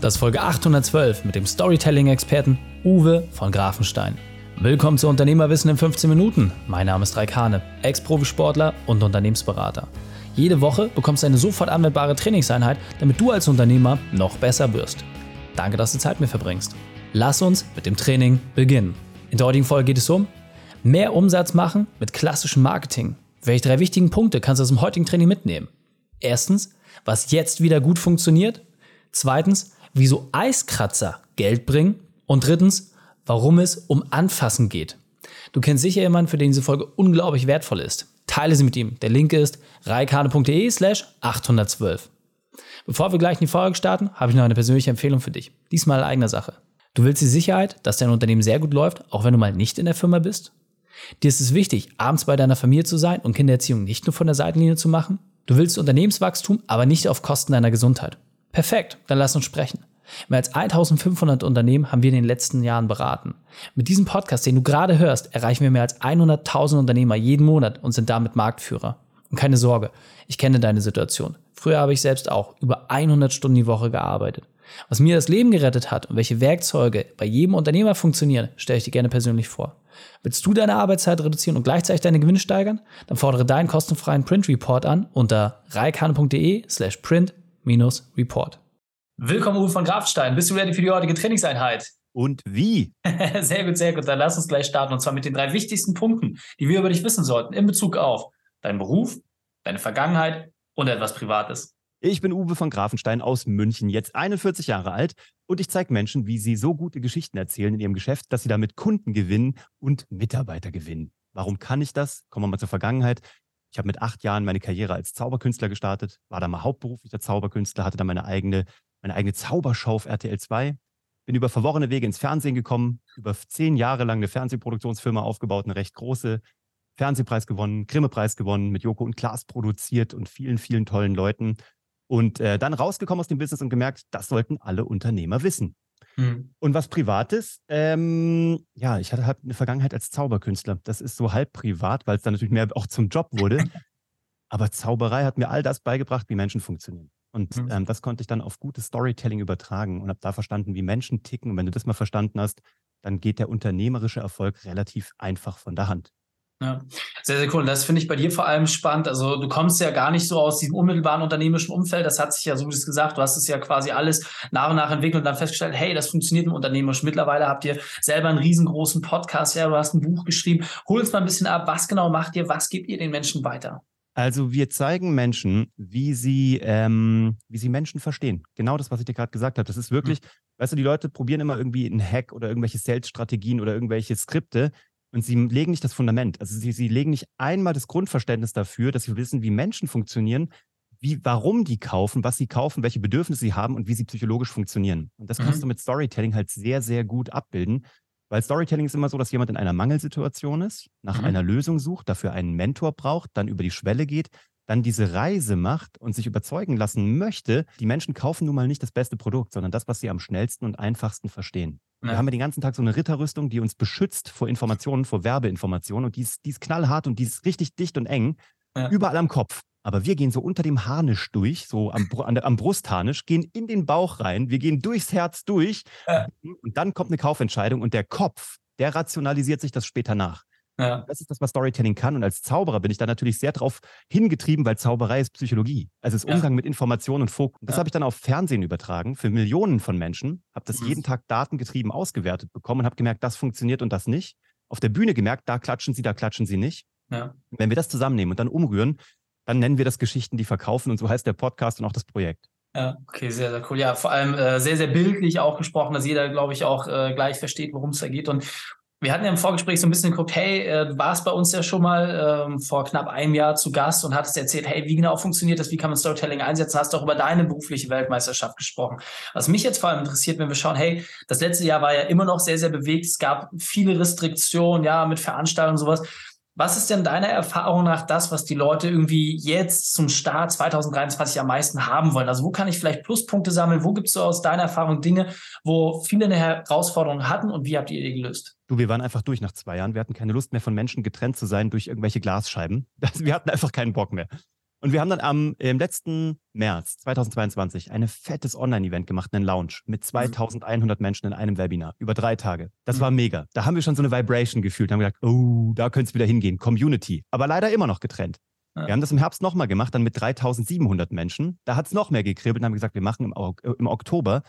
Das ist Folge 812 mit dem Storytelling-Experten Uwe von Grafenstein. Willkommen zu Unternehmerwissen in 15 Minuten. Mein Name ist Raik Hane, Ex-Profisportler und Unternehmensberater. Jede Woche bekommst du eine sofort anwendbare Trainingseinheit, damit du als Unternehmer noch besser wirst. Danke, dass du Zeit mit mir verbringst. Lass uns mit dem Training beginnen. In der heutigen Folge geht es um mehr Umsatz machen mit klassischem Marketing. Welche drei wichtigen Punkte kannst du aus dem heutigen Training mitnehmen? Erstens, was jetzt wieder gut funktioniert. Zweitens, wieso Eiskratzer Geld bringen. Und drittens, warum es um Anfassen geht. Du kennst sicher jemanden, für den diese Folge unglaublich wertvoll ist. Teile sie mit ihm. Der Link ist reikane.de slash 812. Bevor wir gleich in die Folge starten, habe ich noch eine persönliche Empfehlung für dich. Diesmal eigener Sache. Du willst die Sicherheit, dass dein Unternehmen sehr gut läuft, auch wenn du mal nicht in der Firma bist? Dir ist es wichtig, abends bei deiner Familie zu sein und Kindererziehung nicht nur von der Seitenlinie zu machen? Du willst Unternehmenswachstum, aber nicht auf Kosten deiner Gesundheit. Perfekt, dann lass uns sprechen. Mehr als 1500 Unternehmen haben wir in den letzten Jahren beraten. Mit diesem Podcast, den du gerade hörst, erreichen wir mehr als 100.000 Unternehmer jeden Monat und sind damit Marktführer. Und keine Sorge, ich kenne deine Situation. Früher habe ich selbst auch über 100 Stunden die Woche gearbeitet. Was mir das Leben gerettet hat und welche Werkzeuge bei jedem Unternehmer funktionieren, stelle ich dir gerne persönlich vor. Willst du deine Arbeitszeit reduzieren und gleichzeitig deine Gewinne steigern? Dann fordere deinen kostenfreien Print Report an unter reikane.de slash print-report. Willkommen Uwe von Grafstein. Bist du ready für die heutige Trainingseinheit? Und wie? sehr gut, sehr gut. Dann lass uns gleich starten und zwar mit den drei wichtigsten Punkten, die wir über dich wissen sollten in Bezug auf deinen Beruf, deine Vergangenheit und etwas Privates. Ich bin Uwe von Grafenstein aus München, jetzt 41 Jahre alt und ich zeige Menschen, wie sie so gute Geschichten erzählen in ihrem Geschäft, dass sie damit Kunden gewinnen und Mitarbeiter gewinnen. Warum kann ich das? Kommen wir mal zur Vergangenheit. Ich habe mit acht Jahren meine Karriere als Zauberkünstler gestartet, war da mal hauptberuflicher Zauberkünstler, hatte dann meine eigene, meine eigene Zaubershow auf RTL 2, bin über verworrene Wege ins Fernsehen gekommen, über zehn Jahre lang eine Fernsehproduktionsfirma aufgebaut, eine recht große, Fernsehpreis gewonnen, Grimme-Preis gewonnen, mit Joko und Klaas produziert und vielen, vielen tollen Leuten und äh, dann rausgekommen aus dem Business und gemerkt, das sollten alle Unternehmer wissen. Mhm. Und was Privates, ähm, ja, ich hatte halt eine Vergangenheit als Zauberkünstler. Das ist so halb privat, weil es dann natürlich mehr auch zum Job wurde. Aber Zauberei hat mir all das beigebracht, wie Menschen funktionieren. Und mhm. ähm, das konnte ich dann auf gutes Storytelling übertragen und habe da verstanden, wie Menschen ticken. Und wenn du das mal verstanden hast, dann geht der unternehmerische Erfolg relativ einfach von der Hand. Ja, sehr, sehr cool. Das finde ich bei dir vor allem spannend. Also du kommst ja gar nicht so aus diesem unmittelbaren unternehmerischen Umfeld. Das hat sich ja, so wie du es gesagt, du hast es ja quasi alles nach und nach entwickelt und dann festgestellt, hey, das funktioniert im Unternehmerisch. Mittlerweile habt ihr selber einen riesengroßen Podcast, ja, du hast ein Buch geschrieben. Hol uns mal ein bisschen ab, was genau macht ihr, was gebt ihr den Menschen weiter? Also wir zeigen Menschen, wie sie, ähm, wie sie Menschen verstehen. Genau das, was ich dir gerade gesagt habe. Das ist wirklich, mhm. weißt du, die Leute probieren immer irgendwie einen Hack oder irgendwelche Sales-Strategien oder irgendwelche Skripte und sie legen nicht das Fundament. Also sie, sie legen nicht einmal das Grundverständnis dafür, dass sie wissen, wie Menschen funktionieren, wie, warum die kaufen, was sie kaufen, welche Bedürfnisse sie haben und wie sie psychologisch funktionieren. Und das mhm. kannst du mit Storytelling halt sehr, sehr gut abbilden. Weil Storytelling ist immer so, dass jemand in einer Mangelsituation ist, nach mhm. einer Lösung sucht, dafür einen Mentor braucht, dann über die Schwelle geht, dann diese Reise macht und sich überzeugen lassen möchte. Die Menschen kaufen nun mal nicht das beste Produkt, sondern das, was sie am schnellsten und einfachsten verstehen. Ja. Wir haben ja den ganzen Tag so eine Ritterrüstung, die uns beschützt vor Informationen, vor Werbeinformationen. Und die ist, die ist knallhart und die ist richtig dicht und eng. Ja. Überall am Kopf. Aber wir gehen so unter dem Harnisch durch, so am, am Brustharnisch, gehen in den Bauch rein, wir gehen durchs Herz durch. Ja. Und dann kommt eine Kaufentscheidung und der Kopf, der rationalisiert sich das später nach. Ja. Das ist das, was Storytelling kann. Und als Zauberer bin ich da natürlich sehr drauf hingetrieben, weil Zauberei ist Psychologie. Also es ist Umgang ja. mit Informationen und Fokus. Das ja. habe ich dann auf Fernsehen übertragen für Millionen von Menschen. Habe das mhm. jeden Tag datengetrieben ausgewertet bekommen und habe gemerkt, das funktioniert und das nicht. Auf der Bühne gemerkt, da klatschen sie, da klatschen sie nicht. Wenn wir das zusammennehmen und dann umrühren, dann nennen wir das Geschichten, die verkaufen. Und so heißt der Podcast und auch das Projekt. Ja, okay, sehr, sehr cool. Ja, vor allem äh, sehr, sehr bildlich auch gesprochen, dass jeder, glaube ich, auch äh, gleich versteht, worum es da geht. Und wir hatten ja im Vorgespräch so ein bisschen geguckt, hey, äh, du warst bei uns ja schon mal ähm, vor knapp einem Jahr zu Gast und hattest erzählt, hey, wie genau funktioniert das, wie kann man Storytelling einsetzen, hast auch über deine berufliche Weltmeisterschaft gesprochen. Was mich jetzt vor allem interessiert, wenn wir schauen, hey, das letzte Jahr war ja immer noch sehr, sehr bewegt, es gab viele Restriktionen, ja, mit Veranstaltungen und sowas. Was ist denn deiner Erfahrung nach das, was die Leute irgendwie jetzt zum Start 2023 am meisten haben wollen? Also wo kann ich vielleicht Pluspunkte sammeln? Wo gibt es so aus deiner Erfahrung Dinge, wo viele eine Herausforderung hatten und wie habt ihr die gelöst? Du, wir waren einfach durch nach zwei Jahren. Wir hatten keine Lust mehr von Menschen getrennt zu sein durch irgendwelche Glasscheiben. wir hatten einfach keinen Bock mehr. Und wir haben dann am im letzten März 2022 ein fettes Online-Event gemacht, einen Lounge mit 2100 mhm. Menschen in einem Webinar über drei Tage. Das mhm. war mega. Da haben wir schon so eine Vibration gefühlt. Haben wir gesagt, oh, da könnte es wieder hingehen. Community. Aber leider immer noch getrennt. Wir haben das im Herbst nochmal gemacht, dann mit 3700 Menschen. Da hat es noch mehr gekribbelt und haben gesagt, wir machen im, äh, im Oktober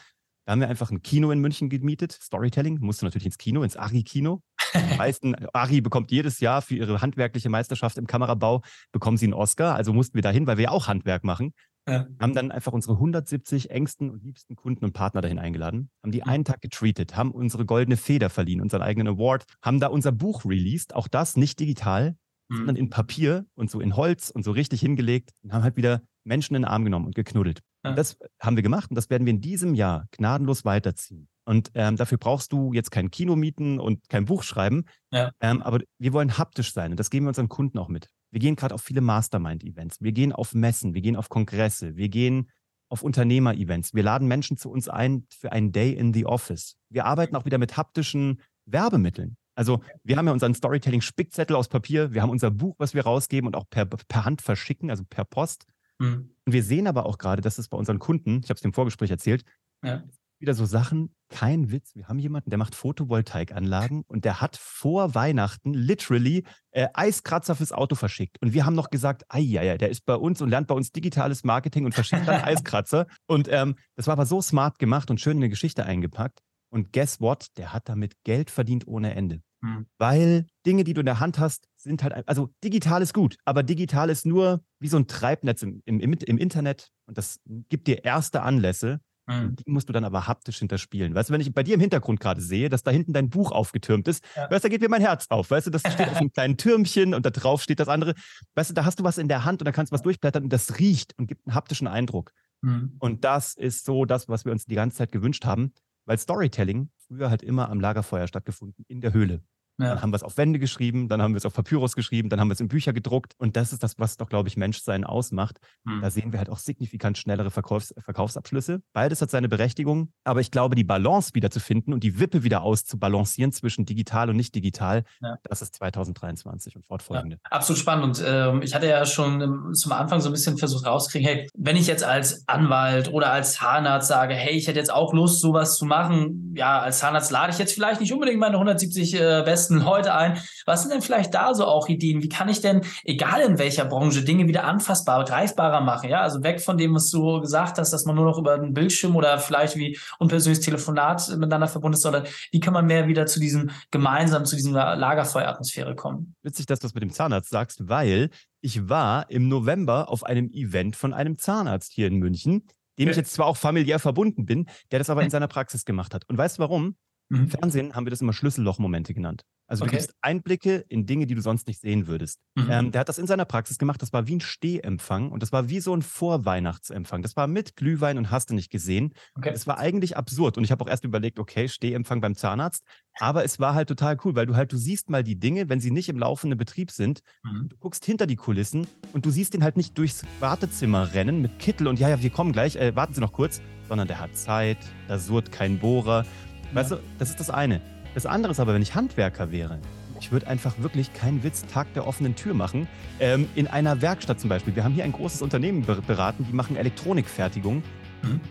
da haben wir einfach ein Kino in München gemietet, Storytelling. Musst du natürlich ins Kino, ins Ari-Kino. meisten, Ari bekommt jedes Jahr für ihre handwerkliche Meisterschaft im Kamerabau, bekommen sie einen Oscar. Also mussten wir dahin, weil wir ja auch Handwerk machen. Ja. Haben dann einfach unsere 170 engsten und liebsten Kunden und Partner dahin eingeladen, haben die einen Tag getreatet, haben unsere goldene Feder verliehen, unseren eigenen Award, haben da unser Buch released, auch das nicht digital, mhm. sondern in Papier und so in Holz und so richtig hingelegt und haben halt wieder Menschen in den Arm genommen und geknuddelt. Ja. Das haben wir gemacht und das werden wir in diesem Jahr gnadenlos weiterziehen. Und ähm, dafür brauchst du jetzt kein Kino mieten und kein Buch schreiben. Ja. Ähm, aber wir wollen haptisch sein und das geben wir unseren Kunden auch mit. Wir gehen gerade auf viele Mastermind-Events. Wir gehen auf Messen, wir gehen auf Kongresse, wir gehen auf Unternehmer-Events. Wir laden Menschen zu uns ein für einen Day in the Office. Wir arbeiten auch wieder mit haptischen Werbemitteln. Also wir haben ja unseren Storytelling-Spickzettel aus Papier, wir haben unser Buch, was wir rausgeben und auch per, per Hand verschicken, also per Post. Mhm. Und wir sehen aber auch gerade, dass es bei unseren Kunden, ich habe es im Vorgespräch erzählt, ja. Wieder so Sachen, kein Witz. Wir haben jemanden, der macht Photovoltaikanlagen und der hat vor Weihnachten literally äh, Eiskratzer fürs Auto verschickt. Und wir haben noch gesagt, ja, ja, der ist bei uns und lernt bei uns digitales Marketing und verschickt dann Eiskratzer. Und ähm, das war aber so smart gemacht und schön in eine Geschichte eingepackt. Und guess what? Der hat damit Geld verdient ohne Ende. Hm. Weil Dinge, die du in der Hand hast, sind halt, also digital ist gut, aber digital ist nur wie so ein Treibnetz im, im, im Internet und das gibt dir erste Anlässe. Hm. Die musst du dann aber haptisch hinterspielen. Weißt du, wenn ich bei dir im Hintergrund gerade sehe, dass da hinten dein Buch aufgetürmt ist, ja. weißt du, da geht mir mein Herz auf. Weißt du, das steht auf einem kleinen Türmchen und da drauf steht das andere. Weißt du, da hast du was in der Hand und da kannst du was durchblättern und das riecht und gibt einen haptischen Eindruck. Mhm. Und das ist so das, was wir uns die ganze Zeit gewünscht haben, weil Storytelling früher halt immer am Lagerfeuer stattgefunden, in der Höhle. Ja. Dann haben wir es auf Wände geschrieben, dann haben wir es auf Papyrus geschrieben, dann haben wir es in Bücher gedruckt. Und das ist das, was doch, glaube ich, Menschsein ausmacht. Hm. Da sehen wir halt auch signifikant schnellere Verkaufs Verkaufsabschlüsse. Beides hat seine Berechtigung. Aber ich glaube, die Balance wieder zu finden und die Wippe wieder auszubalancieren zwischen digital und nicht digital, ja. das ist 2023 und fortfolgende. Ja, absolut spannend. Und ähm, ich hatte ja schon zum Anfang so ein bisschen versucht rauszukriegen, hey, wenn ich jetzt als Anwalt oder als Zahnarzt sage, hey, ich hätte jetzt auch Lust, sowas zu machen, ja, als Zahnarzt lade ich jetzt vielleicht nicht unbedingt meine 170 äh, besten besten Leute ein. Was sind denn vielleicht da so auch Ideen? Wie kann ich denn, egal in welcher Branche, Dinge wieder anfassbarer, greifbarer machen? Ja, also weg von dem, was du gesagt hast, dass man nur noch über einen Bildschirm oder vielleicht wie unpersönliches Telefonat miteinander verbunden ist, sondern wie kann man mehr wieder zu diesem gemeinsam, zu dieser Lagerfeueratmosphäre kommen? Witzig, dass du das mit dem Zahnarzt sagst, weil ich war im November auf einem Event von einem Zahnarzt hier in München, dem ich jetzt zwar auch familiär verbunden bin, der das aber in seiner Praxis gemacht hat. Und weißt du warum? Mhm. Im Fernsehen haben wir das immer Schlüssellochmomente genannt. Also okay. du gibst Einblicke in Dinge, die du sonst nicht sehen würdest. Mhm. Ähm, der hat das in seiner Praxis gemacht. Das war wie ein Stehempfang und das war wie so ein Vorweihnachtsempfang. Das war mit Glühwein und hast du nicht gesehen. Okay. Das war eigentlich absurd. Und ich habe auch erst überlegt, okay, Stehempfang beim Zahnarzt. Aber es war halt total cool, weil du halt, du siehst mal die Dinge, wenn sie nicht im laufenden Betrieb sind. Mhm. Du guckst hinter die Kulissen und du siehst den halt nicht durchs Wartezimmer rennen mit Kittel und ja, ja, wir kommen gleich, äh, warten Sie noch kurz, sondern der hat Zeit, da surrt kein Bohrer. Weißt du, das ist das eine. Das andere ist aber, wenn ich Handwerker wäre, ich würde einfach wirklich keinen Witz Tag der offenen Tür machen. Ähm, in einer Werkstatt zum Beispiel. Wir haben hier ein großes Unternehmen beraten, die machen Elektronikfertigung. Mhm.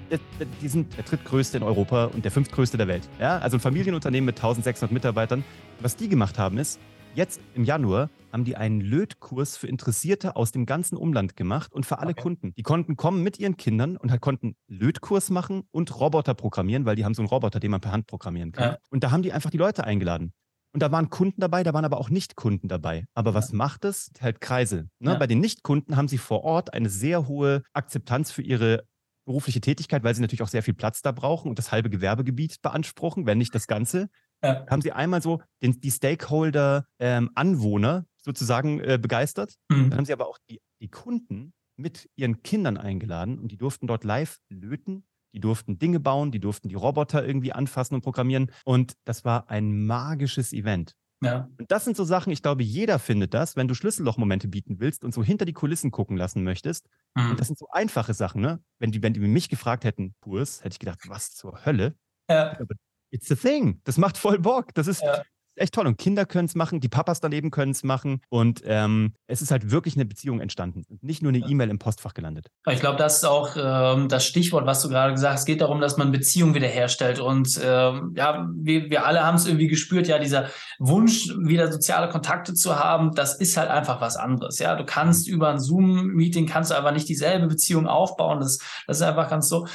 Die sind der drittgrößte in Europa und der fünftgrößte der Welt. Ja? Also ein Familienunternehmen mit 1600 Mitarbeitern. Was die gemacht haben ist, Jetzt im Januar haben die einen Lötkurs für Interessierte aus dem ganzen Umland gemacht und für alle okay. Kunden. Die konnten kommen mit ihren Kindern und halt konnten Lötkurs machen und Roboter programmieren, weil die haben so einen Roboter, den man per Hand programmieren kann. Ja. Und da haben die einfach die Leute eingeladen. Und da waren Kunden dabei, da waren aber auch Nicht-Kunden dabei. Aber was ja. macht es? Halt Kreise. Ne? Ja. Bei den Nicht-Kunden haben sie vor Ort eine sehr hohe Akzeptanz für ihre berufliche Tätigkeit, weil sie natürlich auch sehr viel Platz da brauchen und das halbe Gewerbegebiet beanspruchen, wenn nicht das Ganze ja. haben sie einmal so den, die Stakeholder-Anwohner ähm, sozusagen äh, begeistert. Mhm. Dann haben sie aber auch die, die Kunden mit ihren Kindern eingeladen und die durften dort live löten. Die durften Dinge bauen, die durften die Roboter irgendwie anfassen und programmieren. Und das war ein magisches Event. Ja. Und das sind so Sachen, ich glaube, jeder findet das, wenn du Schlüssellochmomente bieten willst und so hinter die Kulissen gucken lassen möchtest. Mhm. Und das sind so einfache Sachen, ne? Wenn die, wenn die mich gefragt hätten, Purs, hätte ich gedacht, was zur Hölle? Ja. Aber It's a thing. Das macht voll Bock. Das ist, ja. echt toll. Und Kinder können es machen, die Papas daneben können es machen. Und ähm, es ist halt wirklich eine Beziehung entstanden nicht nur eine E-Mail im Postfach gelandet. Ich glaube, das ist auch ähm, das Stichwort, was du gerade gesagt hast. Es geht darum, dass man Beziehungen wiederherstellt. Und ähm, ja, wir, wir alle haben es irgendwie gespürt, ja, dieser Wunsch, wieder soziale Kontakte zu haben, das ist halt einfach was anderes. Ja, du kannst über ein Zoom-Meeting kannst du einfach nicht dieselbe Beziehung aufbauen. Das, das ist einfach ganz so.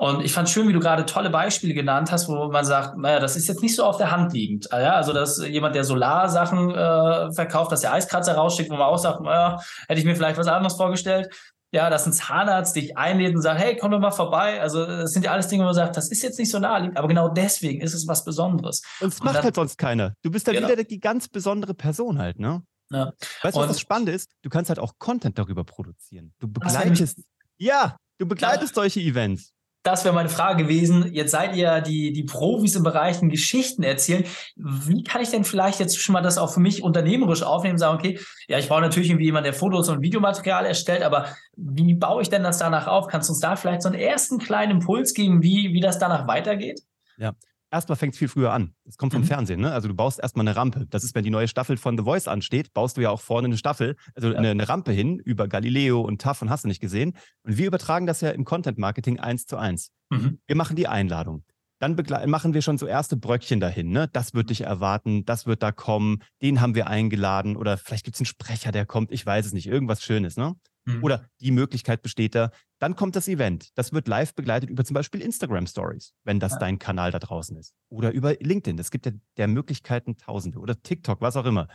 Und ich fand schön, wie du gerade tolle Beispiele genannt hast, wo man sagt, naja, das ist jetzt nicht so auf der Hand liegend. Ah ja, also, dass jemand, der Solarsachen äh, verkauft, dass der Eiskratzer rausschickt, wo man auch sagt, naja, hätte ich mir vielleicht was anderes vorgestellt. Ja, dass ein Zahnarzt dich einlädt und sagt, hey, komm doch mal vorbei. Also, das sind ja alles Dinge, wo man sagt, das ist jetzt nicht so naheliegend, aber genau deswegen ist es was Besonderes. Und es macht dann, halt sonst keiner. Du bist dann genau. wieder die ganz besondere Person halt, ne? Ja. Weißt du, was das Spannende ist? Du kannst halt auch Content darüber produzieren. Du begleitest, ja, du begleitest ja. solche Events das wäre meine Frage gewesen. Jetzt seid ihr die, die Profis im Bereich Geschichten erzählen. Wie kann ich denn vielleicht jetzt schon mal das auch für mich unternehmerisch aufnehmen sagen, okay, ja, ich brauche natürlich irgendwie jemanden, der Fotos und Videomaterial erstellt, aber wie baue ich denn das danach auf? Kannst du uns da vielleicht so einen ersten kleinen Impuls geben, wie, wie das danach weitergeht? Ja, erstmal fängt es viel früher an. Es kommt vom mhm. Fernsehen, ne? Also du baust erstmal eine Rampe. Das ist, wenn die neue Staffel von The Voice ansteht, baust du ja auch vorne eine Staffel, also ja. eine, eine, Rampe hin über Galileo und TAF und hast du nicht gesehen. Und wir übertragen das ja im Content Marketing eins zu eins. Mhm. Wir machen die Einladung. Dann machen wir schon so erste Bröckchen dahin. Ne? Das wird dich erwarten, das wird da kommen, den haben wir eingeladen oder vielleicht gibt es einen Sprecher, der kommt, ich weiß es nicht, irgendwas Schönes. Ne? Mhm. Oder die Möglichkeit besteht da. Dann kommt das Event. Das wird live begleitet über zum Beispiel Instagram Stories, wenn das ja. dein Kanal da draußen ist. Oder über LinkedIn. Es gibt ja der Möglichkeiten Tausende. Oder TikTok, was auch immer.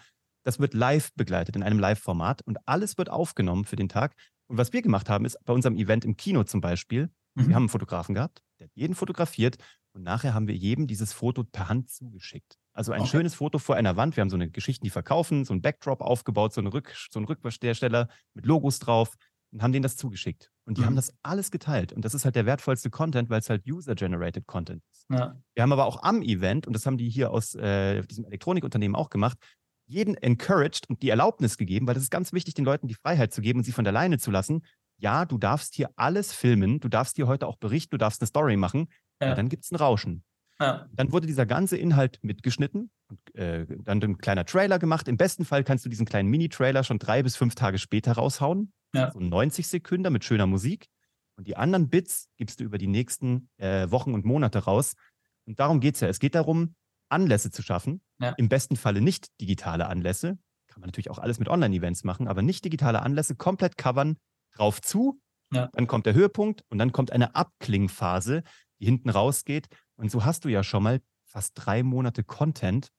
Das wird live begleitet in einem Live-Format und alles wird aufgenommen für den Tag. Und was wir gemacht haben, ist bei unserem Event im Kino zum Beispiel, mhm. wir haben einen Fotografen gehabt, der hat jeden fotografiert und nachher haben wir jedem dieses Foto per Hand zugeschickt. Also ein okay. schönes Foto vor einer Wand. Wir haben so eine Geschichten, die verkaufen, so ein Backdrop aufgebaut, so, eine Rück, so ein Rücksteller mit Logos drauf und haben denen das zugeschickt. Und die mhm. haben das alles geteilt. Und das ist halt der wertvollste Content, weil es halt User-Generated Content ist. Ja. Wir haben aber auch am Event, und das haben die hier aus äh, diesem Elektronikunternehmen auch gemacht, jeden encouraged und die Erlaubnis gegeben, weil das ist ganz wichtig, den Leuten die Freiheit zu geben und sie von der Leine zu lassen. Ja, du darfst hier alles filmen, du darfst hier heute auch berichten, du darfst eine Story machen. Ja. Dann gibt es ein Rauschen. Ja. Dann wurde dieser ganze Inhalt mitgeschnitten und äh, dann ein kleiner Trailer gemacht. Im besten Fall kannst du diesen kleinen Mini-Trailer schon drei bis fünf Tage später raushauen. Ja. So 90 Sekunden mit schöner Musik. Und die anderen Bits gibst du über die nächsten äh, Wochen und Monate raus. Und darum geht es ja. Es geht darum, Anlässe zu schaffen. Ja. Im besten Falle nicht digitale Anlässe. Kann man natürlich auch alles mit Online-Events machen, aber nicht digitale Anlässe komplett covern, drauf zu. Ja. Dann kommt der Höhepunkt und dann kommt eine Abklingphase, hinten rausgeht. Und so hast du ja schon mal fast drei Monate Content.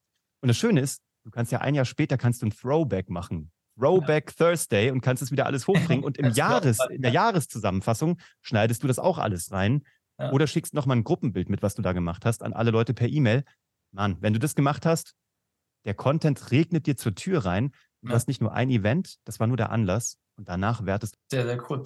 Und das Schöne ist, du kannst ja ein Jahr später kannst du ein Throwback machen. Throwback ja. Thursday und kannst es wieder alles hochbringen. Und im Jahres, in der Jahreszusammenfassung schneidest du das auch alles rein. Ja. Oder schickst nochmal ein Gruppenbild mit, was du da gemacht hast, an alle Leute per E-Mail. Mann, wenn du das gemacht hast, der Content regnet dir zur Tür rein. Du ja. hast nicht nur ein Event, das war nur der Anlass. Und danach wertest du. Sehr, sehr cool.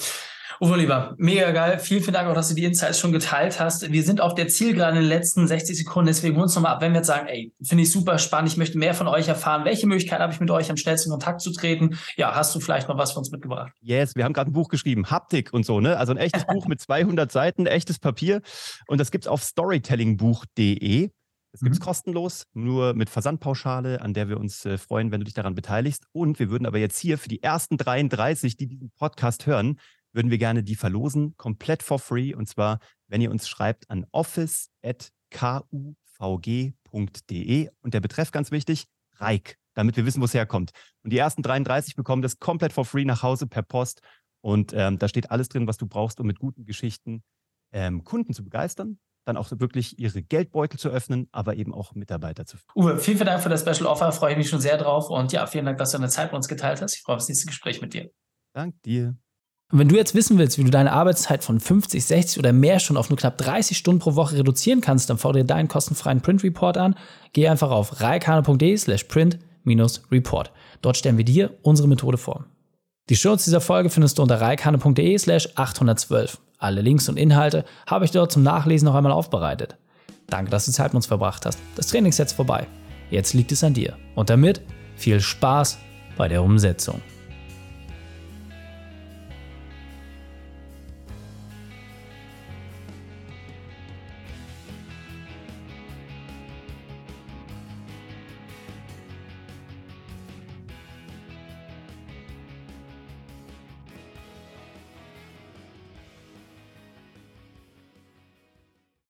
Uwe Lieber, mega geil. Vielen, vielen Dank auch, dass du die Insights schon geteilt hast. Wir sind auf der Zielgerade in den letzten 60 Sekunden. Deswegen holen wir uns nochmal ab, wenn wir jetzt sagen, ey, finde ich super spannend. Ich möchte mehr von euch erfahren. Welche Möglichkeit habe ich mit euch am schnellsten in Kontakt zu treten? Ja, hast du vielleicht noch was für uns mitgebracht? Yes, wir haben gerade ein Buch geschrieben. Haptik und so, ne? Also ein echtes Buch mit 200 Seiten, echtes Papier. Und das gibt es auf storytellingbuch.de. Das gibt es mhm. kostenlos, nur mit Versandpauschale, an der wir uns äh, freuen, wenn du dich daran beteiligst. Und wir würden aber jetzt hier für die ersten 33, die diesen Podcast hören, würden wir gerne die verlosen, komplett for free. Und zwar, wenn ihr uns schreibt an office.kuvg.de und der Betreff ganz wichtig, Reik, damit wir wissen, wo es herkommt. Und die ersten 33 bekommen das komplett for free nach Hause per Post. Und ähm, da steht alles drin, was du brauchst, um mit guten Geschichten ähm, Kunden zu begeistern dann auch wirklich ihre Geldbeutel zu öffnen, aber eben auch Mitarbeiter zu finden. Uwe, vielen, vielen Dank für das Special Offer, freue ich mich schon sehr drauf und ja, vielen Dank, dass du deine Zeit mit uns geteilt hast. Ich freue mich auf das nächste Gespräch mit dir. Dank dir. Und wenn du jetzt wissen willst, wie du deine Arbeitszeit von 50, 60 oder mehr schon auf nur knapp 30 Stunden pro Woche reduzieren kannst, dann fordere deinen kostenfreien Print Report an. Geh einfach auf reikane.de slash print-report. Dort stellen wir dir unsere Methode vor. Die Shownotes dieser Folge findest du unter reikane.de slash 812. Alle Links und Inhalte habe ich dort zum Nachlesen noch einmal aufbereitet. Danke, dass du Zeit mit uns verbracht hast. Das Training ist jetzt vorbei. Jetzt liegt es an dir. Und damit viel Spaß bei der Umsetzung.